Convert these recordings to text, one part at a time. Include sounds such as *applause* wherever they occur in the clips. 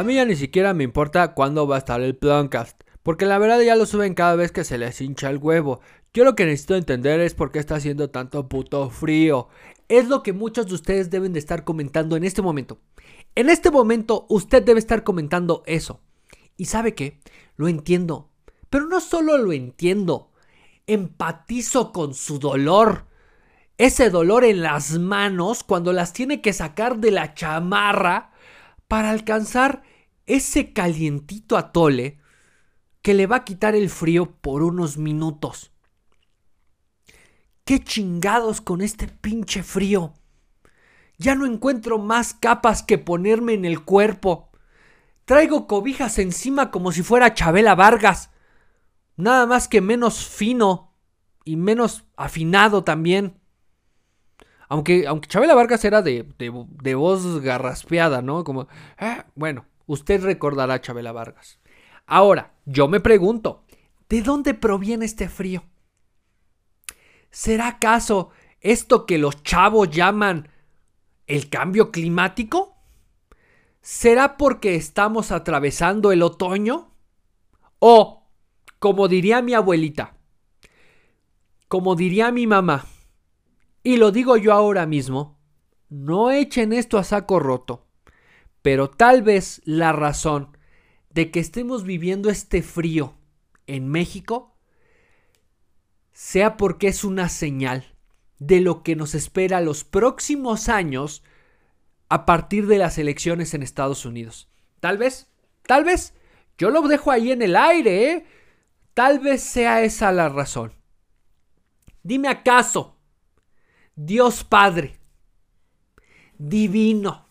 a mí ya ni siquiera me importa cuándo va a estar el Plancast. Porque la verdad ya lo suben cada vez que se les hincha el huevo. Yo lo que necesito entender es por qué está haciendo tanto puto frío. Es lo que muchos de ustedes deben de estar comentando en este momento. En este momento usted debe estar comentando eso. ¿Y sabe qué? Lo entiendo. Pero no solo lo entiendo. Empatizo con su dolor. Ese dolor en las manos cuando las tiene que sacar de la chamarra para alcanzar ese calientito atole que le va a quitar el frío por unos minutos. ¿Qué chingados con este pinche frío? Ya no encuentro más capas que ponerme en el cuerpo. Traigo cobijas encima como si fuera Chabela Vargas. Nada más que menos fino y menos afinado también. Aunque, aunque Chabela Vargas era de, de, voz garraspeada, ¿no? Como, ah, bueno, usted recordará a Chabela Vargas. Ahora, yo me pregunto, ¿de dónde proviene este frío? ¿Será acaso esto que los chavos llaman el cambio climático? ¿Será porque estamos atravesando el otoño? O, como diría mi abuelita, como diría mi mamá, y lo digo yo ahora mismo, no echen esto a saco roto, pero tal vez la razón de que estemos viviendo este frío en México sea porque es una señal de lo que nos espera los próximos años a partir de las elecciones en Estados Unidos. Tal vez, tal vez, yo lo dejo ahí en el aire, ¿eh? Tal vez sea esa la razón. Dime acaso, Dios Padre, divino,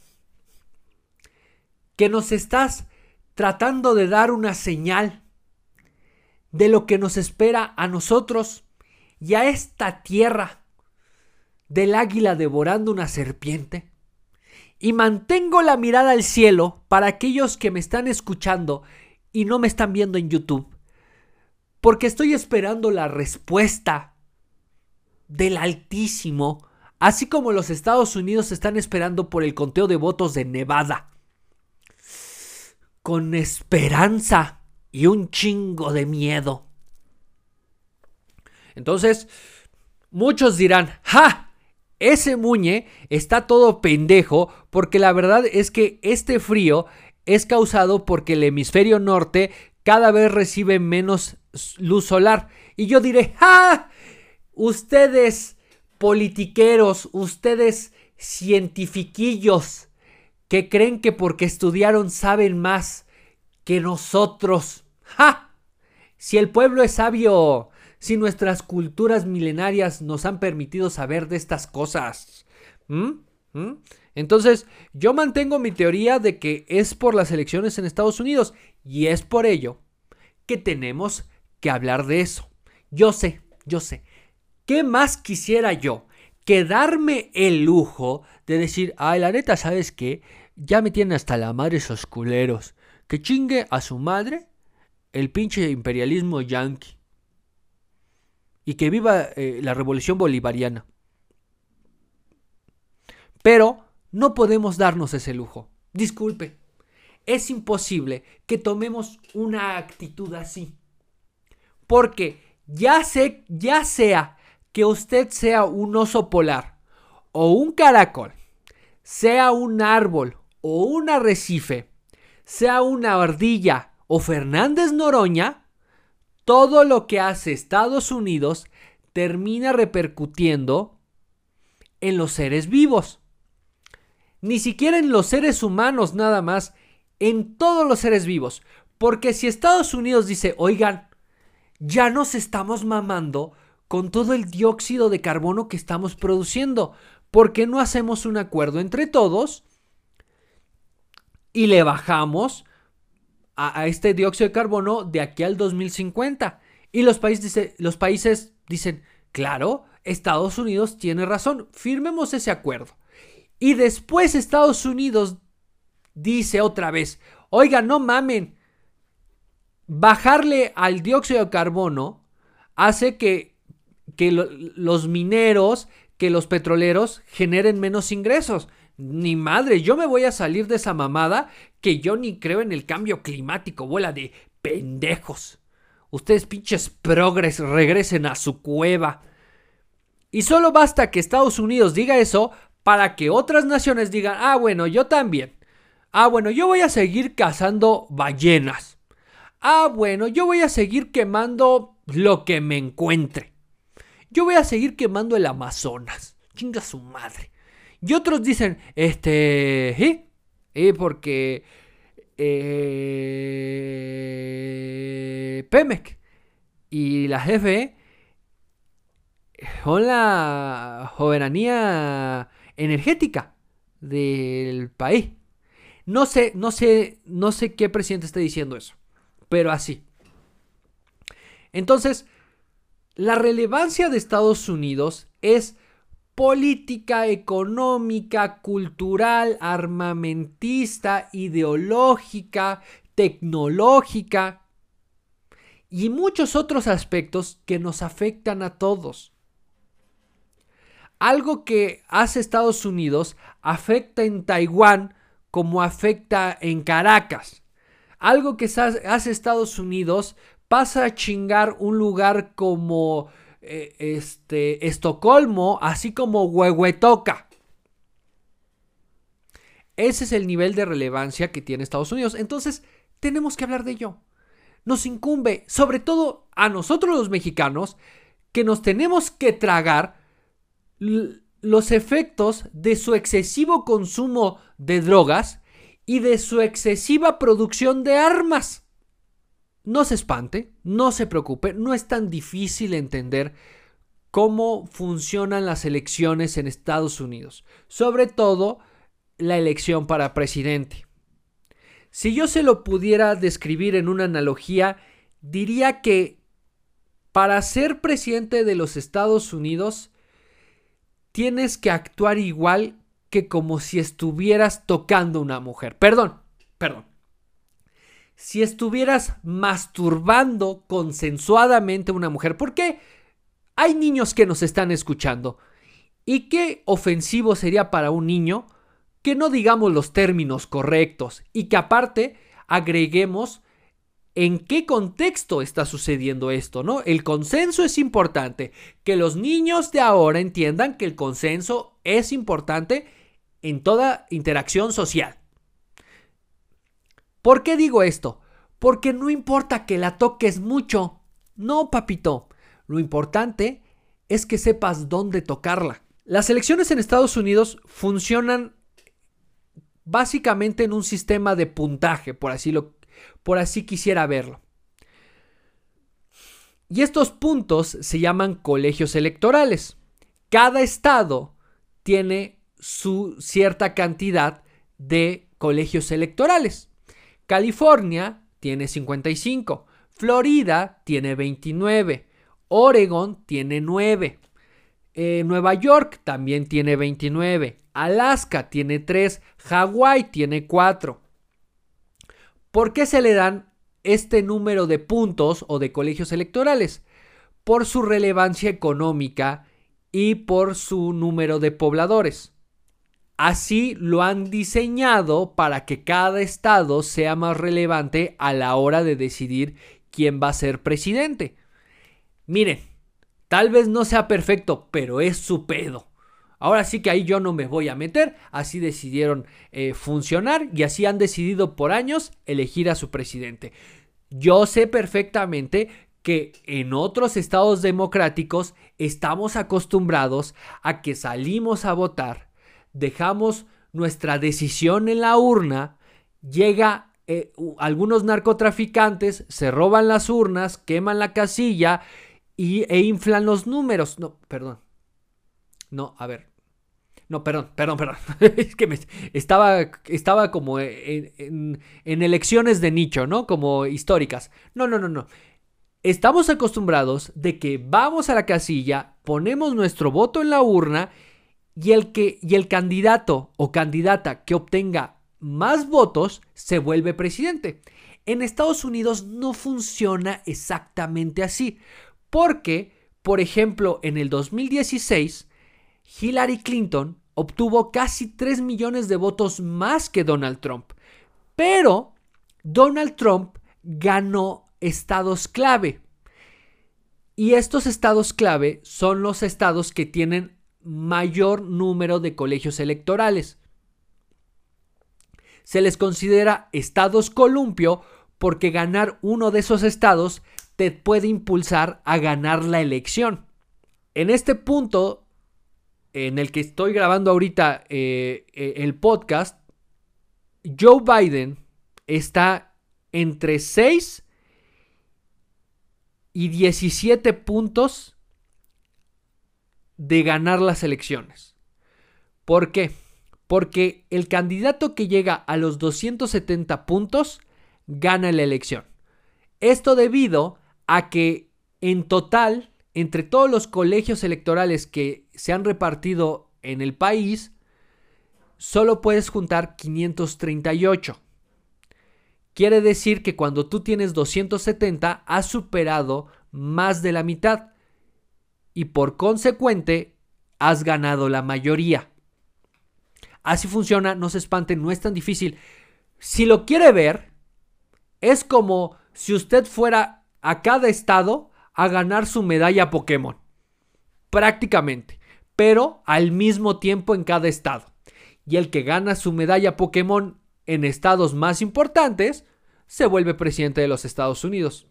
que nos estás tratando de dar una señal de lo que nos espera a nosotros y a esta tierra del águila devorando una serpiente. Y mantengo la mirada al cielo para aquellos que me están escuchando y no me están viendo en YouTube. Porque estoy esperando la respuesta del Altísimo, así como los Estados Unidos están esperando por el conteo de votos de Nevada con esperanza y un chingo de miedo. Entonces, muchos dirán, ¡ja! Ese Muñe está todo pendejo porque la verdad es que este frío es causado porque el hemisferio norte cada vez recibe menos luz solar. Y yo diré, ¡ja! Ustedes politiqueros, ustedes cientifiquillos, que creen que porque estudiaron saben más que nosotros. ¡Ja! Si el pueblo es sabio, si nuestras culturas milenarias nos han permitido saber de estas cosas. Entonces, yo mantengo mi teoría de que es por las elecciones en Estados Unidos y es por ello que tenemos que hablar de eso. Yo sé, yo sé. ¿Qué más quisiera yo que darme el lujo de decir, ay, la neta, ¿sabes qué? Ya me tienen hasta la madre esos culeros. Que chingue a su madre el pinche imperialismo yanqui. Y que viva eh, la revolución bolivariana. Pero no podemos darnos ese lujo. Disculpe. Es imposible que tomemos una actitud así. Porque ya ya sea que usted sea un oso polar o un caracol, sea un árbol o un arrecife, sea una ardilla o Fernández Noroña, todo lo que hace Estados Unidos termina repercutiendo en los seres vivos. Ni siquiera en los seres humanos nada más, en todos los seres vivos. Porque si Estados Unidos dice, oigan, ya nos estamos mamando con todo el dióxido de carbono que estamos produciendo. ¿Por qué no hacemos un acuerdo entre todos y le bajamos a, este dióxido de carbono de aquí al 2050? Y los países, los países dicen, claro, Estados Unidos tiene razón, firmemos ese acuerdo. Y después Estados Unidos dice otra vez, oiga, no mamen, bajarle al dióxido de carbono hace que que los mineros, que los petroleros generen menos ingresos. Ni madre, yo me voy a salir de esa mamada que yo ni creo en el cambio climático, bola de pendejos. Ustedes pinches progres regresen a su cueva. Y solo basta que Estados Unidos diga eso para que otras naciones digan, ah, bueno, yo también. Ah, bueno, yo voy a seguir cazando ballenas. Ah, bueno, yo voy a seguir quemando lo que me encuentre. Yo voy a seguir quemando el Amazonas. Chinga su madre. Y otros dicen, este, ¿sí? ¿Eh? Porque eh, y la jefe son la soberanía energética del país. No sé, no sé, no sé qué presidente está diciendo eso, pero así. Entonces, la relevancia de Estados Unidos es política, económica, cultural, armamentista, ideológica, tecnológica y muchos otros aspectos que nos afectan a todos. Algo que hace Estados Unidos afecta en Taiwán como afecta en Caracas. Algo que hace Estados Unidos pasa a chingar un lugar como eh, este, Estocolmo, así como Huehuetoca. Ese es el nivel de relevancia que tiene Estados Unidos. Entonces, tenemos que hablar de ello. Nos incumbe, sobre todo a nosotros los mexicanos, que nos tenemos que tragar los efectos de su excesivo consumo de drogas y de su excesiva producción de armas. No se espante, no se preocupe, no es tan difícil entender cómo funcionan las elecciones en Estados Unidos, sobre todo la elección para presidente. Si yo se lo pudiera describir en una analogía, diría que para ser presidente de los Estados Unidos tienes que actuar igual que como si estuvieras tocando una mujer. Perdón, perdón. Si estuvieras masturbando consensuadamente a una mujer, porque hay niños que nos están escuchando. ¿Y qué ofensivo sería para un niño que no digamos los términos correctos y que aparte agreguemos en qué contexto está sucediendo esto, ¿no? El consenso es importante. Que los niños de ahora entiendan que el consenso es importante en toda interacción social. ¿Por qué digo esto? Porque no importa que la toques mucho. No, papito. Lo importante es que sepas dónde tocarla. Las elecciones en Estados Unidos funcionan básicamente en un sistema de puntaje, por así, lo, por así quisiera verlo. Y estos puntos se llaman colegios electorales. Cada estado tiene su cierta cantidad de colegios electorales. California tiene 55, Florida tiene 29, Oregon tiene 9, eh, Nueva York también tiene 29, Alaska tiene 3, Hawái tiene 4. ¿Por qué se le dan este número de puntos o de colegios electorales? Por su relevancia económica y por su número de pobladores. Así lo han diseñado para que cada estado sea más relevante a la hora de decidir quién va a ser presidente. Miren, tal vez no sea perfecto, pero es su pedo. Ahora sí que ahí yo no me voy a meter, así decidieron eh, funcionar y así han decidido por años elegir a su presidente. Yo sé perfectamente que en otros estados democráticos estamos acostumbrados a que salimos a votar dejamos nuestra decisión en la urna, llega eh, algunos narcotraficantes, se roban las urnas, queman la casilla y, e inflan los números. No, perdón. No, a ver. No, perdón, perdón, perdón. *laughs* es que estaba, estaba como en, en elecciones de nicho, ¿no? Como históricas. No, no, no, no. Estamos acostumbrados de que vamos a la casilla, ponemos nuestro voto en la urna y el, que, y el candidato o candidata que obtenga más votos se vuelve presidente. En Estados Unidos no funciona exactamente así, porque, por ejemplo, en el 2016, Hillary Clinton obtuvo casi 3 millones de votos más que Donald Trump. Pero Donald Trump ganó estados clave. Y estos estados clave son los estados que tienen mayor número de colegios electorales. Se les considera estados columpio porque ganar uno de esos estados te puede impulsar a ganar la elección. En este punto, en el que estoy grabando ahorita eh, eh, el podcast, Joe Biden está entre 6 y 17 puntos de ganar las elecciones. ¿Por qué? Porque el candidato que llega a los 270 puntos gana la elección. Esto debido a que en total, entre todos los colegios electorales que se han repartido en el país, solo puedes juntar 538. Quiere decir que cuando tú tienes 270 has superado más de la mitad y por consecuente has ganado la mayoría. Así funciona, no se espanten, no es tan difícil. Si lo quiere ver, es como si usted fuera a cada estado a ganar su medalla Pokémon. Prácticamente. Pero al mismo tiempo en cada estado. Y el que gana su medalla Pokémon en estados más importantes se vuelve presidente de los Estados Unidos.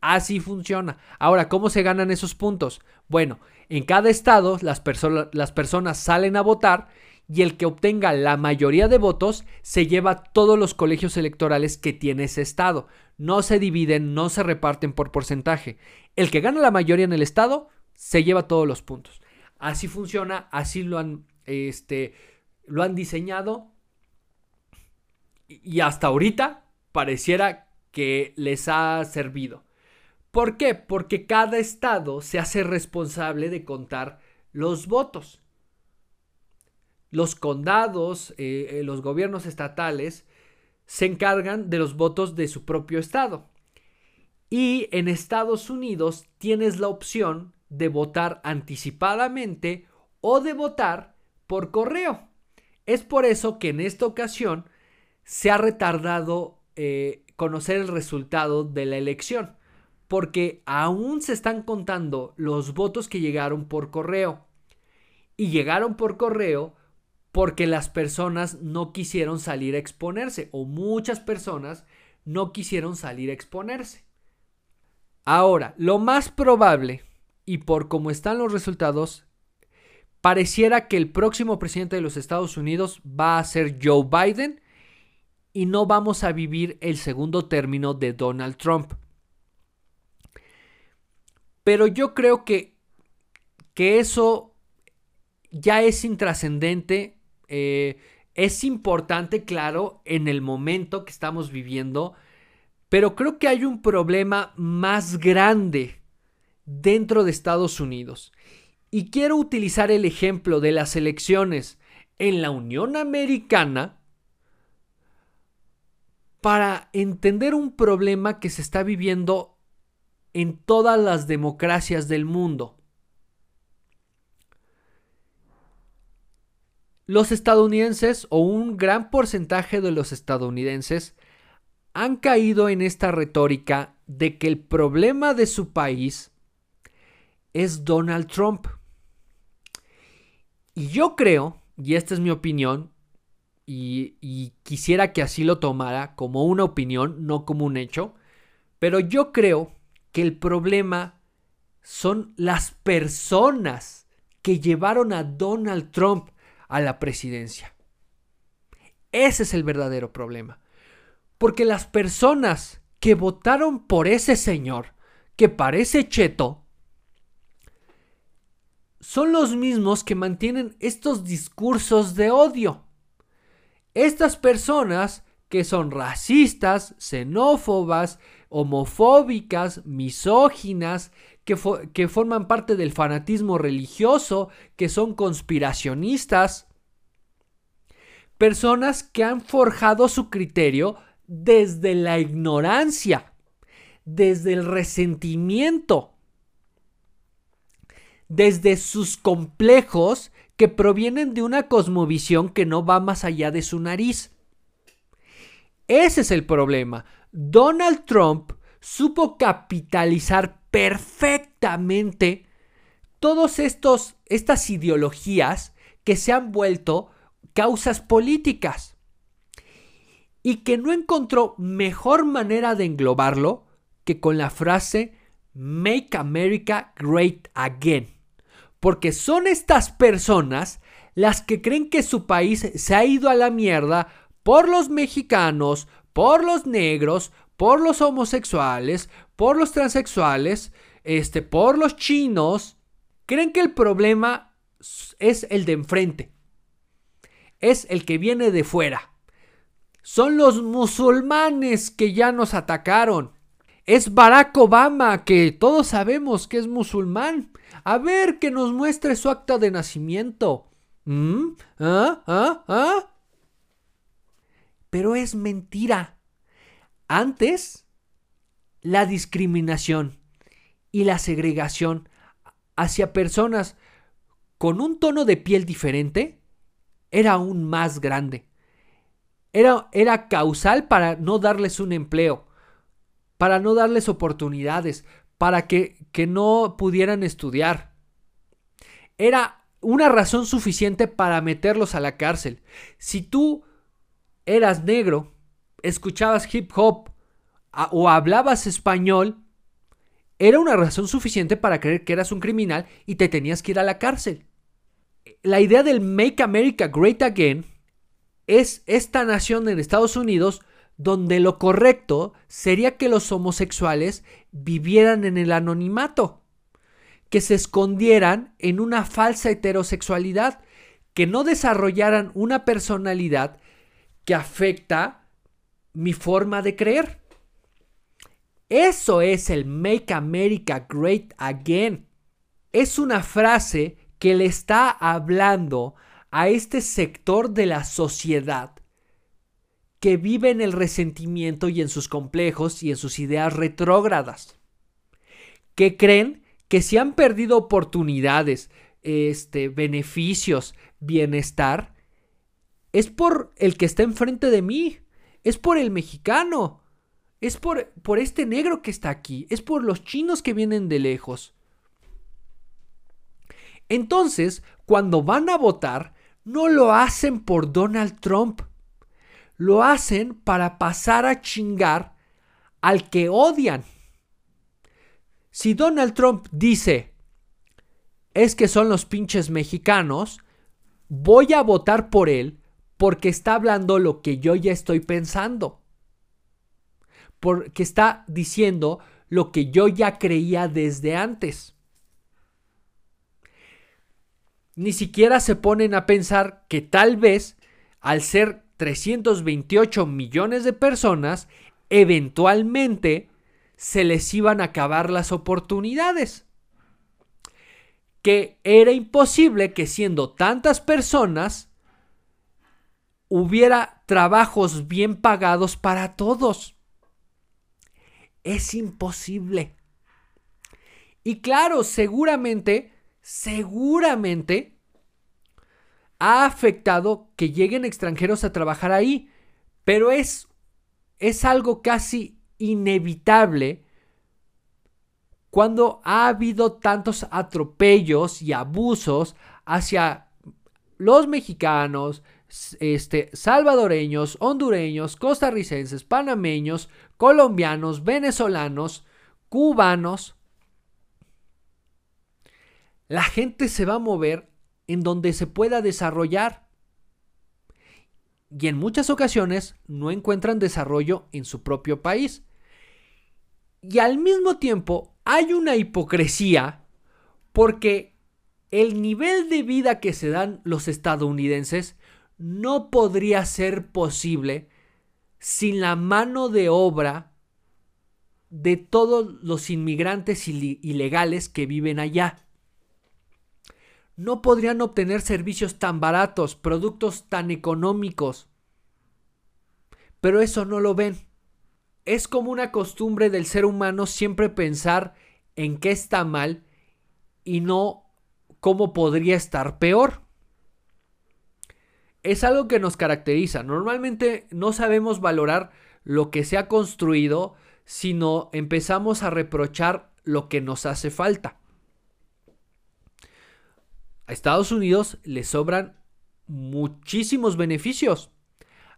Así funciona. Ahora, ¿cómo se ganan esos puntos? Bueno, en cada estado las, personas salen a votar y el que obtenga la mayoría de votos se lleva todos los colegios electorales que tiene ese estado. No se dividen, no se reparten por porcentaje. El que gana la mayoría en el estado se lleva todos los puntos. Así funciona, así lo han, este, lo han diseñado y hasta ahorita pareciera que les ha servido. ¿Por qué? Porque cada estado se hace responsable de contar los votos. Los condados, eh, eh, los gobiernos estatales, se encargan de los votos de su propio estado. Y en Estados Unidos tienes la opción de votar anticipadamente o de votar por correo. Es por eso que en esta ocasión se ha retardado eh, conocer el resultado de la elección porque aún se están contando los votos que llegaron por correo. Y llegaron por correo porque las personas no quisieron salir a exponerse o muchas personas no quisieron salir a exponerse. Ahora, lo más probable, y por cómo están los resultados, pareciera que el próximo presidente de los Estados Unidos va a ser Joe Biden y no vamos a vivir el segundo término de Donald Trump. Pero yo creo que, que eso ya es intrascendente. Eh, es importante, claro, en el momento que estamos viviendo. Pero creo que hay un problema más grande dentro de Estados Unidos. Y quiero utilizar el ejemplo de las elecciones en la Unión Americana para entender un problema que se está viviendo en todas las democracias del mundo. Los estadounidenses o un gran porcentaje de los estadounidenses han caído en esta retórica de que el problema de su país es Donald Trump. Y yo creo, y esta es mi opinión, y, y, quisiera que así lo tomara como una opinión, no como un hecho, pero yo creo que el problema son las personas que llevaron a Donald Trump a la presidencia. Ese es el verdadero problema. Porque las personas que votaron por ese señor, que parece cheto, son los mismos que mantienen estos discursos de odio. Estas personas que son racistas, xenófobas, homofóbicas, misóginas, que, forman parte del fanatismo religioso, que son conspiracionistas. Personas que han forjado su criterio desde la ignorancia, desde el resentimiento, desde sus complejos que provienen de una cosmovisión que no va más allá de su nariz. Ese es el problema. Donald Trump supo capitalizar perfectamente todos estos estas ideologías que se han vuelto causas políticas y que no encontró mejor manera de englobarlo que con la frase Make America Great Again. Porque son estas personas las que creen que su país se ha ido a la mierda por los mexicanos, por los negros, por los homosexuales, por los transexuales, este, por los chinos. Creen que el problema es el de enfrente. Es el que viene de fuera. Son los musulmanes que ya nos atacaron. Es Barack Obama, que todos sabemos que es musulmán. A ver que nos muestre su acta de nacimiento. ¿Mm? ¿Ah? ¿Ah? ¿Ah? Pero es mentira. Antes, la discriminación y la segregación hacia personas con un tono de piel diferente era aún más grande. Era, era causal para no darles un empleo, para no darles oportunidades, para que, que no pudieran estudiar. Era una razón suficiente para meterlos a la cárcel. Si tú eras negro, escuchabas hip hop o hablabas español, era una razón suficiente para creer que eras un criminal y te tenías que ir a la cárcel. La idea del Make America Great Again es esta nación en Estados Unidos donde lo correcto sería que los homosexuales vivieran en el anonimato, que se escondieran en una falsa heterosexualidad, que no desarrollaran una personalidad que afecta mi forma de creer. Eso es el Make America Great Again. Es una frase que le está hablando a este sector de la sociedad que vive en el resentimiento y en sus complejos y en sus ideas retrógradas, que creen que si han perdido oportunidades, este, beneficios, bienestar, es por el que está enfrente de mí, es por el mexicano, es por, por este negro que está aquí, es por los chinos que vienen de lejos. Entonces, cuando van a votar, no lo hacen por Donald Trump, lo hacen para pasar a chingar al que odian. Si Donald Trump dice, es que son los pinches mexicanos, voy a votar por él porque está hablando lo que yo ya estoy pensando. Porque está diciendo lo que yo ya creía desde antes. Ni siquiera se ponen a pensar que tal vez, al ser 328 millones de personas, eventualmente se les iban a acabar las oportunidades. Que era imposible que siendo tantas personas, hubiera trabajos bien pagados para todos. Es imposible. Y claro, seguramente, seguramente ha afectado que lleguen extranjeros a trabajar ahí, pero es, es algo casi inevitable cuando ha habido tantos atropellos y abusos hacia los mexicanos, este, salvadoreños, hondureños, costarricenses, panameños, colombianos, venezolanos, cubanos. La gente se va a mover en donde se pueda desarrollar. Y en muchas ocasiones no encuentran desarrollo en su propio país. Y al mismo tiempo hay una hipocresía porque el nivel de vida que se dan los estadounidenses no podría ser posible sin la mano de obra de todos los inmigrantes ilegales que viven allá. No podrían obtener servicios tan baratos, productos tan económicos. Pero eso no lo ven. Es como una costumbre del ser humano siempre pensar en qué está mal y no cómo podría estar peor. Es algo que nos caracteriza. Normalmente no sabemos valorar lo que se ha construido, sino empezamos a reprochar lo que nos hace falta. A Estados Unidos le sobran muchísimos beneficios.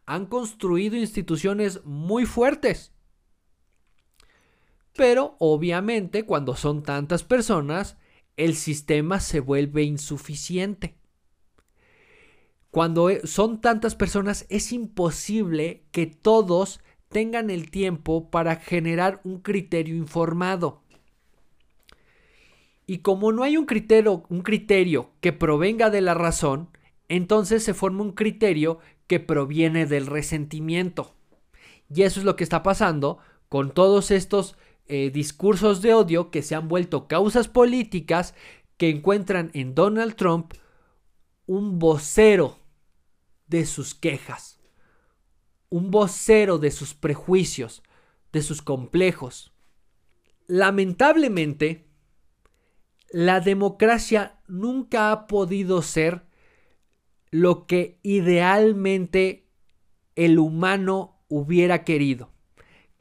Han construido instituciones muy fuertes. Pero obviamente cuando son tantas personas, el sistema se vuelve insuficiente. Cuando e, son tantas personas es imposible que todos tengan el tiempo para generar un criterio informado. Y como no hay un criterio, un criterio que provenga de la razón, entonces se forma un criterio que proviene del resentimiento. Y eso es lo que está pasando con todos estos eh, discursos de odio que se han vuelto causas políticas que encuentran en Donald Trump un vocero de sus quejas, un vocero de sus prejuicios, de sus complejos. Lamentablemente, la democracia nunca ha podido ser lo que idealmente el humano hubiera querido,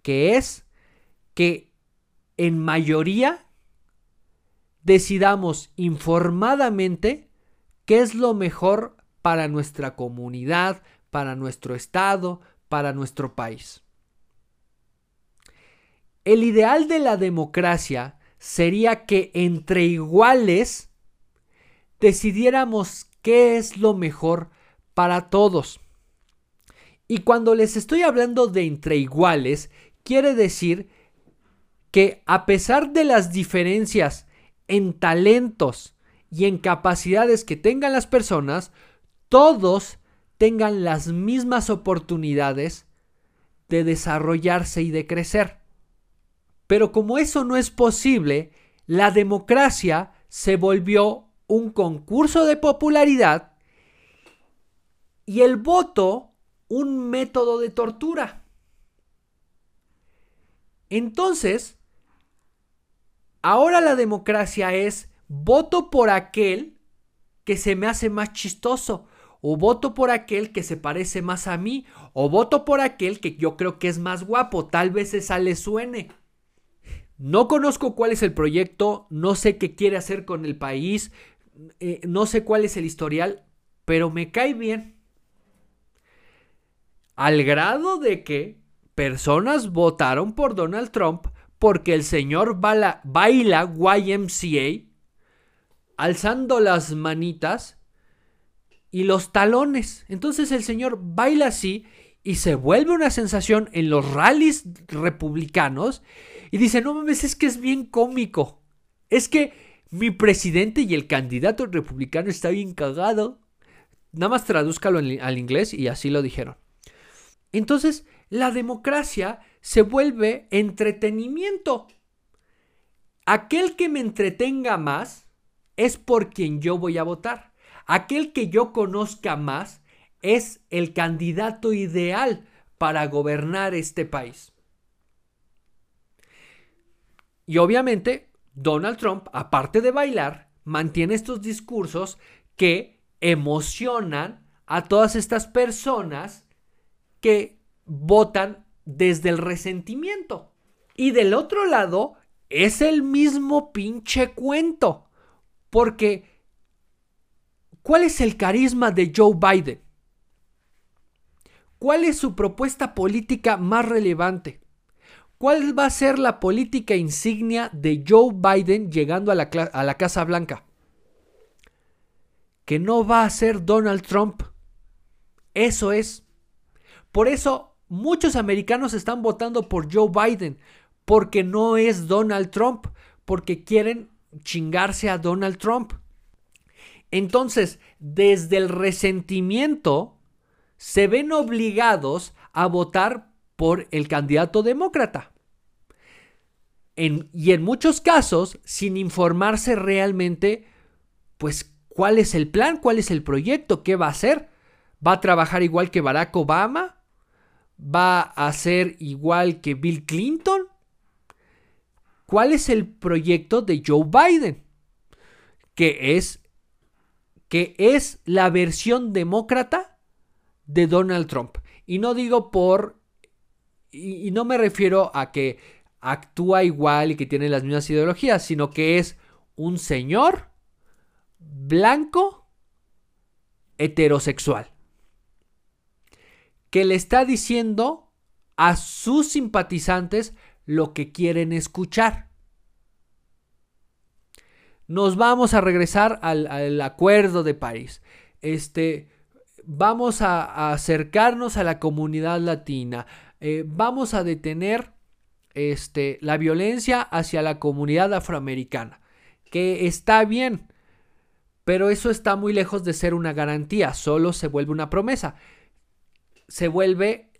que es que en mayoría decidamos informadamente qué es lo mejor para nuestra comunidad, para nuestro estado, para nuestro país. El ideal de la democracia sería que entre iguales decidiéramos qué es lo mejor para todos. Y cuando les estoy hablando de entre iguales, quiere decir que a pesar de las diferencias en talentos y en capacidades que tengan las personas, todos tengan las mismas oportunidades de desarrollarse y de crecer. Pero como eso no es posible, la democracia se volvió un concurso de popularidad y el voto un método de tortura. Entonces, ahora la democracia es voto por aquel que se me hace más chistoso, o voto por aquel que se parece más a mí, o voto por aquel que yo creo que es más guapo, tal vez esa le suene. No conozco cuál es el proyecto, no sé qué quiere hacer con el país, eh, no sé cuál es el historial, pero me cae bien. Al grado de que personas votaron por Donald Trump porque el señor baila, baila YMCA alzando las manitas y los talones. Entonces el señor baila así y se vuelve una sensación en los rallies republicanos y dice, no mames, es que es bien cómico. Es que mi presidente y el candidato republicano está bien cagado. Nada más tradúzcalo al inglés y así lo dijeron. Entonces, la democracia se vuelve entretenimiento. Aquel que me entretenga más es por quien yo voy a votar. Aquel que yo conozca más es el candidato ideal para gobernar este país. Y obviamente, Donald Trump, aparte de bailar, mantiene estos discursos que emocionan a todas estas personas que votan desde el resentimiento. Y del otro lado, es el mismo pinche cuento. Porque ¿Cuál es el carisma de Joe Biden? ¿Cuál es su propuesta política más relevante? ¿Cuál va a ser la política insignia de Joe Biden llegando a la, Casa Blanca? Que no va a ser Donald Trump. Eso es. Por eso muchos americanos están votando por Joe Biden, porque no es Donald Trump, porque quieren chingarse a Donald Trump. Entonces, desde el resentimiento, se ven obligados a votar por el candidato demócrata. y en muchos casos, sin informarse realmente, pues, cuál es el plan, cuál es el proyecto, qué va a hacer. ¿Va a trabajar igual que Barack Obama? ¿Va a ser igual que Bill Clinton? ¿Cuál es el proyecto de Joe Biden? Que es que es la versión demócrata de Donald Trump. Y no digo por... Y, no me refiero a que actúa igual y que tiene las mismas ideologías, sino que es un señor blanco heterosexual que le está diciendo a sus simpatizantes lo que quieren escuchar. Nos vamos a regresar al, acuerdo de París. Este, vamos a, acercarnos a la comunidad latina. Eh, vamos a detener este, la violencia hacia la comunidad afroamericana. Que está bien, pero eso está muy lejos de ser una garantía, solo se vuelve una promesa. Se vuelve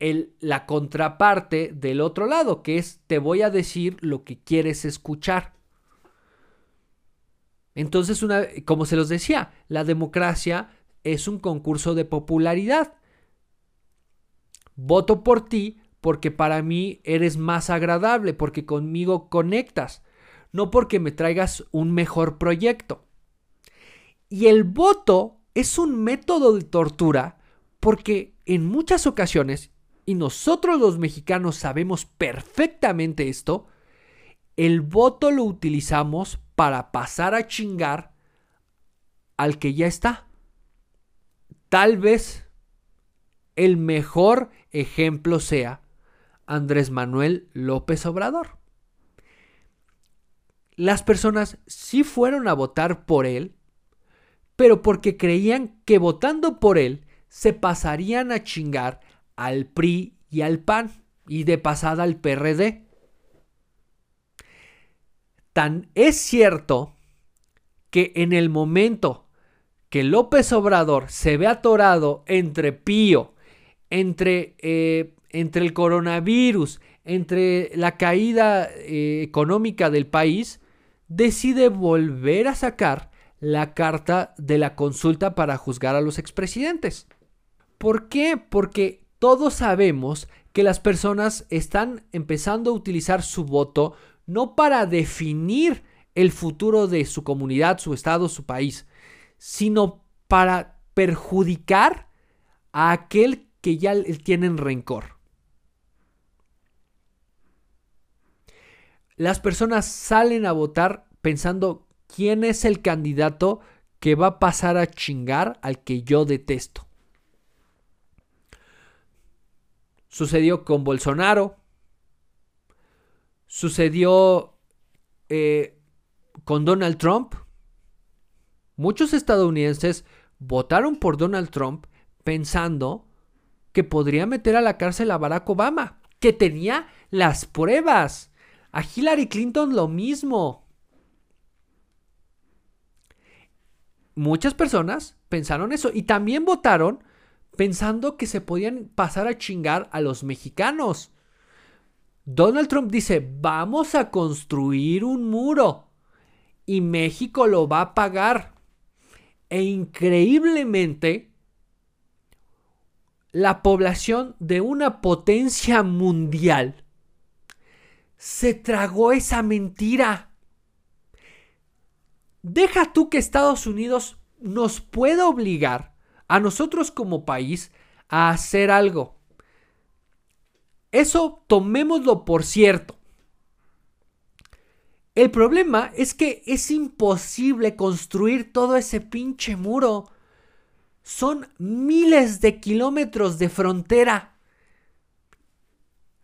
el, la contraparte del otro lado, que es te voy a decir lo que quieres escuchar. Entonces, una, como se los decía, la democracia es un concurso de popularidad. Voto por ti porque para mí eres más agradable, porque conmigo conectas, no porque me traigas un mejor proyecto. Y el voto es un método de tortura porque en muchas ocasiones, y nosotros los mexicanos sabemos perfectamente esto, el voto lo utilizamos para pasar a chingar al que ya está. Tal vez el mejor ejemplo sea Andrés Manuel López Obrador. Las personas sí fueron a votar por él, pero porque creían que votando por él se pasarían a chingar al PRI y al PAN y de pasada al PRD. Es cierto que en el momento que López Obrador se ve atorado entre Pío, entre, eh, entre el coronavirus, entre la caída eh, económica del país, decide volver a sacar la carta de la consulta para juzgar a los expresidentes. ¿Por qué? Porque todos sabemos que las personas están empezando a utilizar su voto no para definir el futuro de su comunidad, su estado, su país, sino para perjudicar a aquel que ya tienen rencor. Las personas salen a votar pensando quién es el candidato que va a pasar a chingar al que yo detesto. Sucedió con Bolsonaro. Sucedió eh, con Donald Trump. Muchos estadounidenses votaron por Donald Trump pensando que podría meter a la cárcel a Barack Obama, que tenía las pruebas. A Hillary Clinton lo mismo. Muchas personas pensaron eso y también votaron pensando que se podían pasar a chingar a los mexicanos. Donald Trump dice, vamos a construir un muro y México lo va a pagar. E increíblemente, la población de una potencia mundial se tragó esa mentira. Deja tú que Estados Unidos nos pueda obligar a nosotros como país a hacer algo. Eso tomémoslo por cierto. El problema es que es imposible construir todo ese pinche muro. Son miles de kilómetros de frontera.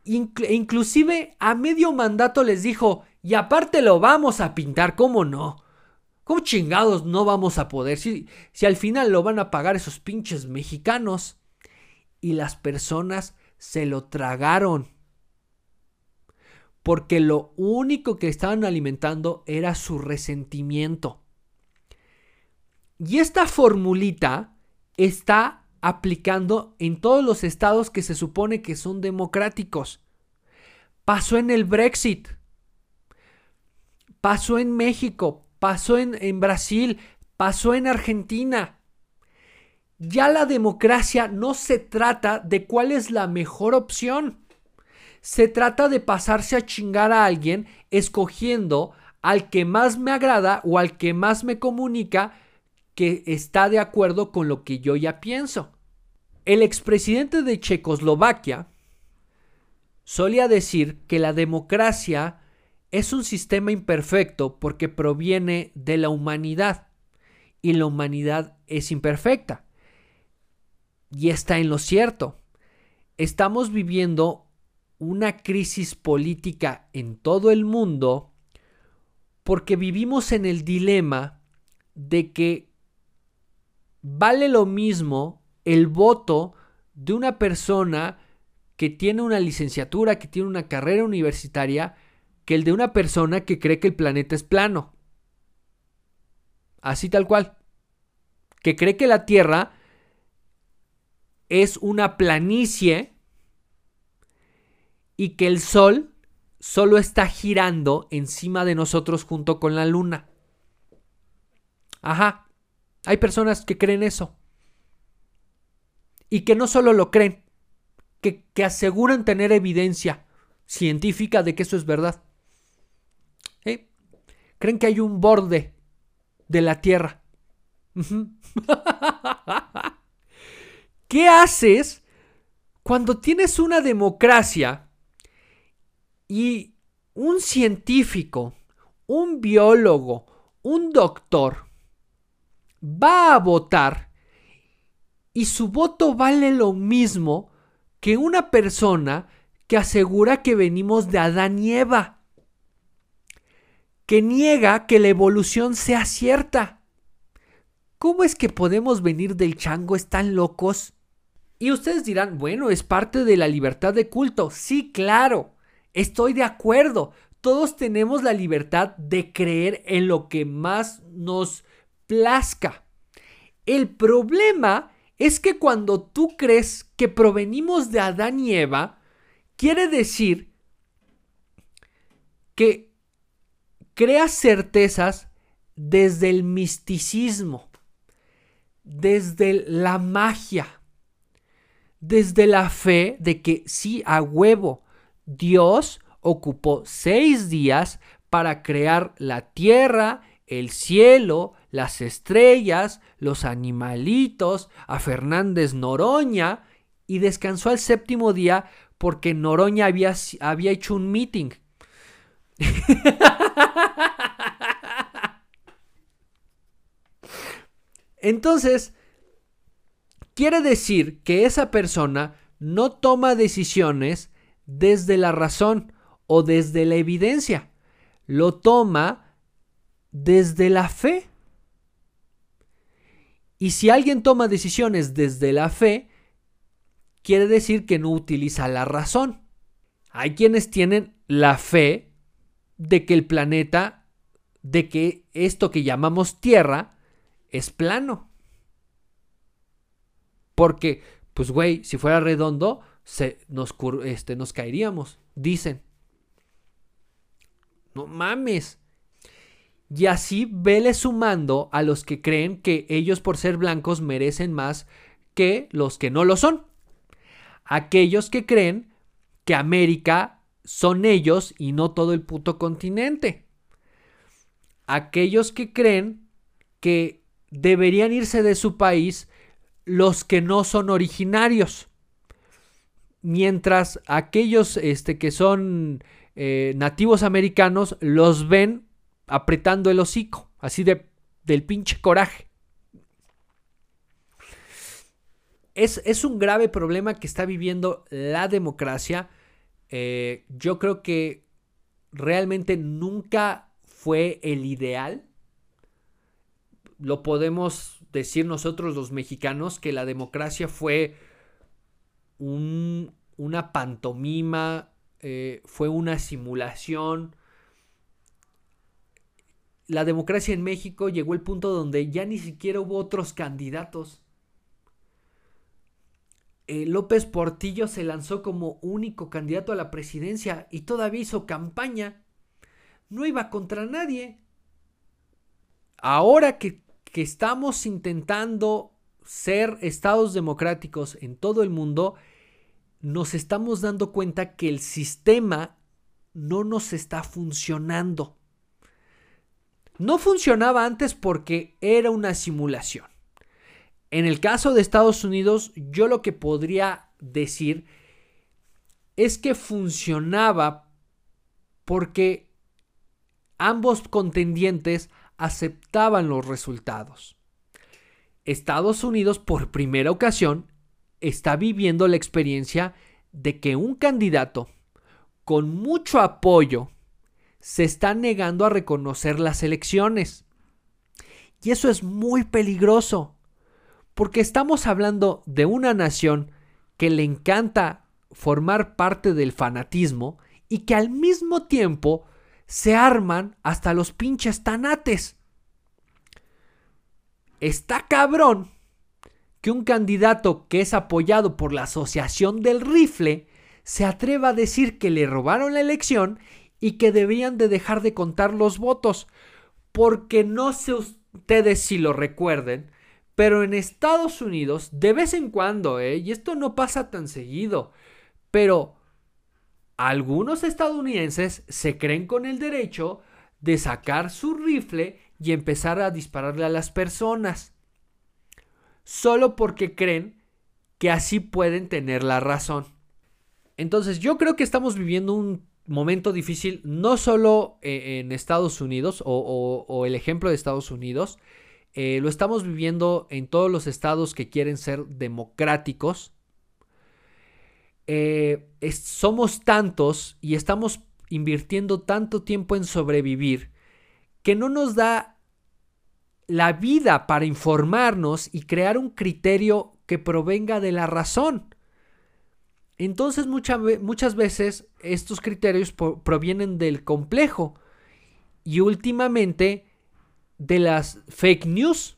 inclusive a medio mandato les dijo, y aparte lo vamos a pintar, ¿cómo no? ¿Cómo chingados no vamos a poder? Si, si al final lo van a pagar esos pinches mexicanos. Y las personas se lo tragaron. Porque lo único que estaban alimentando era su resentimiento. Y esta formulita está aplicando en todos los estados que se supone que son democráticos. Pasó en el Brexit. Pasó en México pasó en, Brasil, pasó en Argentina. Ya la democracia no se trata de cuál es la mejor opción. Se trata de pasarse a chingar a alguien escogiendo al que más me agrada o al que más me comunica que está de acuerdo con lo que yo ya pienso. El expresidente de Checoslovaquia solía decir que la democracia es un sistema imperfecto porque proviene de la humanidad y la humanidad es imperfecta. Y está en lo cierto. Estamos viviendo una crisis política en todo el mundo porque vivimos en el dilema de que vale lo mismo el voto de una persona que tiene una licenciatura, que tiene una carrera universitaria, que el de una persona que cree que el planeta es plano. Así tal cual. Que cree que la Tierra es una planicie y que el Sol solo está girando encima de nosotros junto con la Luna. Ajá. Hay personas que creen eso. Y que no solo lo creen, que, aseguran tener evidencia científica de que eso es verdad. ¿Eh? Creen que hay un borde de la Tierra. *laughs* ¿Qué haces cuando tienes una democracia y un científico, un biólogo, un doctor va a votar y su voto vale lo mismo que una persona que asegura que venimos de Adán y Eva, que niega que la evolución sea cierta. ¿Cómo es que podemos venir del chango? ¿Están locos? Y ustedes dirán, bueno, es parte de la libertad de culto. Sí, claro, estoy de acuerdo. Todos tenemos la libertad de creer en lo que más nos plazca. El problema es que cuando tú crees que provenimos de Adán y Eva, quiere decir que creas certezas desde el misticismo, desde la magia, desde la fe de que sí, a huevo, Dios ocupó seis días para crear la tierra, el cielo, las estrellas, los animalitos, a Fernández Noroña y descansó al séptimo día porque Noroña había, había hecho un meeting. *laughs* Entonces, quiere decir que esa persona no toma decisiones desde la razón o desde la evidencia. Lo toma desde la fe. Y si alguien toma decisiones desde la fe, quiere decir que no utiliza la razón. Hay quienes tienen la fe de que el planeta, de que esto que llamamos Tierra, es plano. Porque, pues güey, si fuera redondo, se, nos, este, nos caeríamos, dicen. No mames. Y así vele sumando a los que creen que ellos por ser blancos merecen más que los que no lo son. Aquellos que creen que América son ellos y no todo el puto continente. Aquellos que creen que deberían irse de su país los que no son originarios. Mientras aquellos este, que son eh, nativos americanos los ven apretando el hocico, así de del pinche coraje. Es, es un grave problema que está viviendo la democracia. Eh, yo creo que realmente nunca fue el ideal. Lo podemos decir nosotros los mexicanos que la democracia fue un, una pantomima, eh, fue una simulación, la democracia en México llegó al punto donde ya ni siquiera hubo otros candidatos. Eh, López Portillo se lanzó como único candidato a la presidencia y todavía hizo campaña. No iba contra nadie. Ahora que, que estamos intentando ser estados democráticos en todo el mundo, nos estamos dando cuenta que el sistema no nos está funcionando. No funcionaba antes porque era una simulación. En el caso de Estados Unidos, yo lo que podría decir es que funcionaba porque ambos contendientes aceptaban los resultados. Estados Unidos por primera ocasión está viviendo la experiencia de que un candidato con mucho apoyo se está negando a reconocer las elecciones. Y eso es muy peligroso, porque estamos hablando de una nación que le encanta formar parte del fanatismo y que al mismo tiempo se arman hasta los pinches tanates. Está cabrón que un candidato que es apoyado por la Asociación del Rifle se atreva a decir que le robaron la elección y que debían de dejar de contar los votos, porque no sé ustedes si lo recuerden, pero en Estados Unidos, de vez en cuando, ¿eh? y esto no pasa tan seguido, pero algunos estadounidenses se creen con el derecho de sacar su rifle y empezar a dispararle a las personas, solo porque creen que así pueden tener la razón. Entonces yo creo que estamos viviendo un momento difícil, no solo eh, en Estados Unidos o, el ejemplo de Estados Unidos, eh, lo estamos viviendo en todos los estados que quieren ser democráticos. Eh, somos tantos y estamos invirtiendo tanto tiempo en sobrevivir que no nos da la vida para informarnos y crear un criterio que provenga de la razón. Entonces muchas veces estos criterios provienen del complejo y últimamente de las fake news,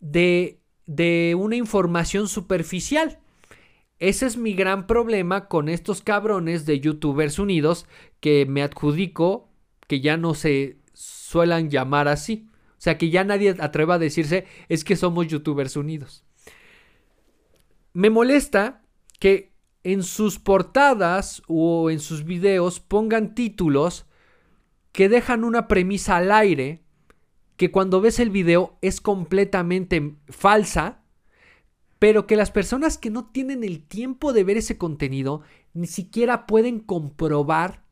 de, de una información superficial. Ese es mi gran problema con estos cabrones de youtubers unidos que me adjudico que ya no se suelan llamar así. O sea, que ya nadie atreva a decirse es que somos youtubers unidos. Me molesta que en sus portadas o en sus videos pongan títulos que dejan una premisa al aire que cuando ves el video es completamente falsa, pero que las personas que no tienen el tiempo de ver ese contenido ni siquiera pueden comprobar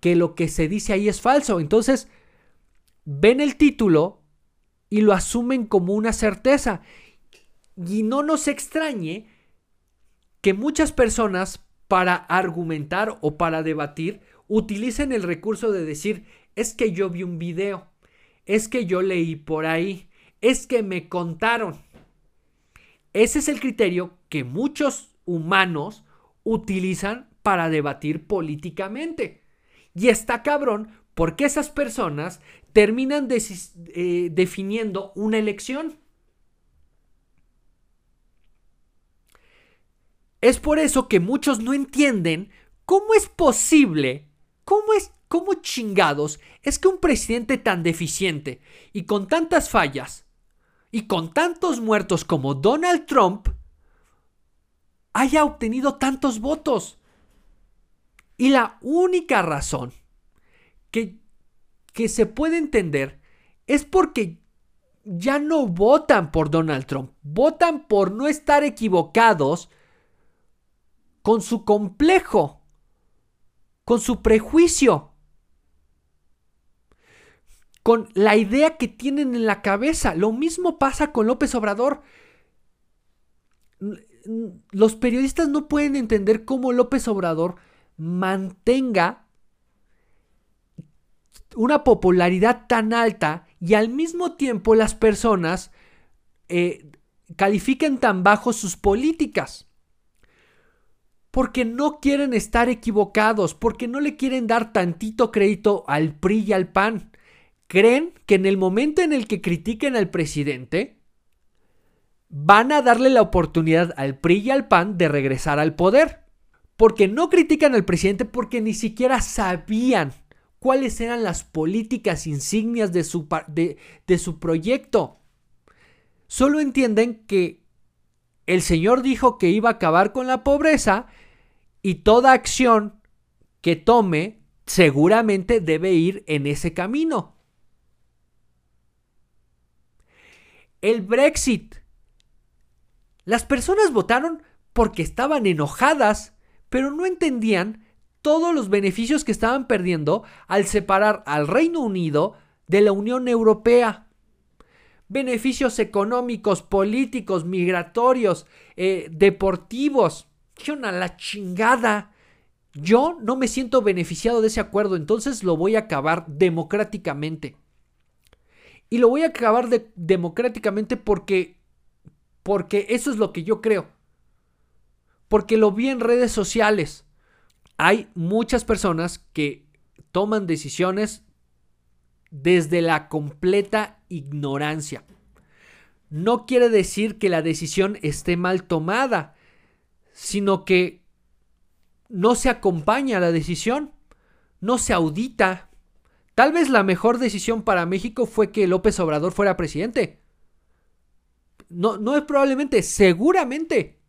que lo que se dice ahí es falso. Entonces, ven el título y lo asumen como una certeza. Y no nos extrañe que muchas personas para argumentar o para debatir utilicen el recurso de decir es que yo vi un video, es que yo leí por ahí, es que me contaron. Ese es el criterio que muchos humanos utilizan para debatir políticamente. Y está cabrón porque esas personas terminan eh, definiendo una elección. Es por eso que muchos no entienden cómo es posible, cómo es, cómo chingados es que un presidente tan deficiente y con tantas fallas y con tantos muertos como Donald Trump haya obtenido tantos votos. Y la única razón que, que se puede entender es porque ya no votan por Donald Trump, votan por no estar equivocados con su complejo, con su prejuicio, con la idea que tienen en la cabeza. Lo mismo pasa con López Obrador. Los periodistas no pueden entender cómo López Obrador mantenga una popularidad tan alta y al mismo tiempo las personas eh, califiquen tan bajo sus políticas porque no quieren estar equivocados, porque no le quieren dar tantito crédito al PRI y al PAN. Creen que en el momento en el que critiquen al presidente, van a darle la oportunidad al PRI y al PAN de regresar al poder. Porque no critican al presidente porque ni siquiera sabían cuáles eran las políticas insignias de su, de, su proyecto. Solo entienden que el Señor dijo que iba a acabar con la pobreza y toda acción que tome seguramente debe ir en ese camino. El Brexit. Las personas votaron porque estaban enojadas, pero no entendían todos los beneficios que estaban perdiendo al separar al Reino Unido de la Unión Europea. Beneficios económicos, políticos, migratorios, eh, deportivos. ¿Qué a la chingada? Yo no me siento beneficiado de ese acuerdo, entonces lo voy a acabar democráticamente. Y lo voy a acabar democráticamente porque porque eso es lo que yo creo. Porque lo vi en redes sociales. Hay muchas personas que toman decisiones desde la completa ignorancia. No quiere decir que la decisión esté mal tomada, sino que no se acompaña a la decisión, no se audita. Tal vez la mejor decisión para México fue que López Obrador fuera presidente. No, no es probablemente, seguramente.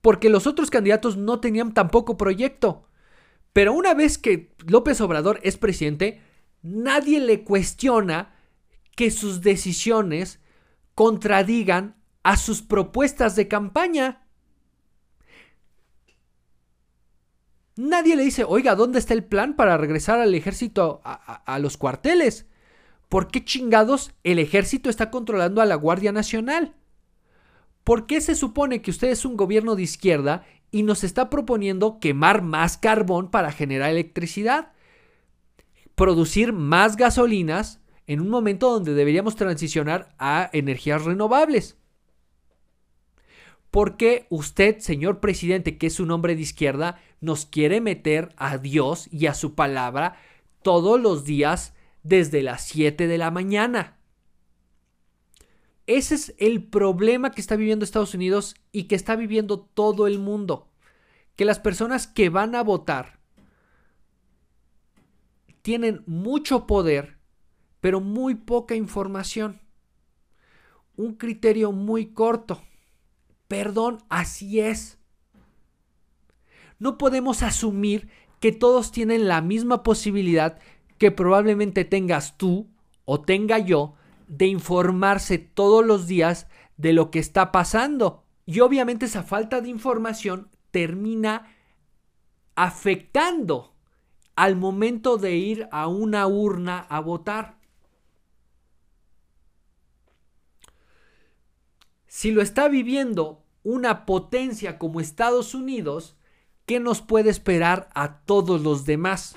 Porque los otros candidatos no tenían tampoco proyecto. Pero una vez que López Obrador es presidente, nadie le cuestiona que sus decisiones contradigan a sus propuestas de campaña. Nadie le dice, oiga, ¿dónde está el plan para regresar al ejército a, los cuarteles? ¿Por qué chingados el ejército está controlando a la Guardia Nacional? ¿Por qué se supone que usted es un gobierno de izquierda y nos está proponiendo quemar más carbón para generar electricidad? Producir más gasolinas en un momento donde deberíamos transicionar a energías renovables. ¿Por qué usted, señor presidente, que es un hombre de izquierda, nos quiere meter a Dios y a su palabra todos los días desde las 7 de la mañana. Ese es el problema que está viviendo Estados Unidos y que está viviendo todo el mundo. Que las personas que van a votar tienen mucho poder, pero muy poca información. Un criterio muy corto. Perdón, así es. No podemos asumir que todos tienen la misma posibilidad que probablemente tengas tú o tenga yo de informarse todos los días de lo que está pasando. Y obviamente esa falta de información termina afectando al momento de ir a una urna a votar. Si lo está viviendo una potencia como Estados Unidos, ¿qué nos puede esperar a todos los demás?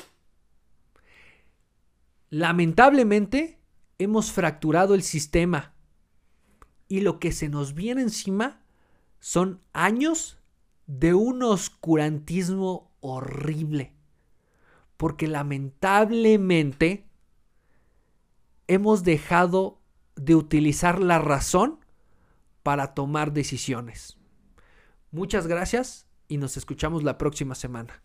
Lamentablemente, hemos fracturado el sistema y lo que se nos viene encima son años de un oscurantismo horrible. Porque lamentablemente hemos dejado de utilizar la razón para tomar decisiones. Muchas gracias y nos escuchamos la próxima semana.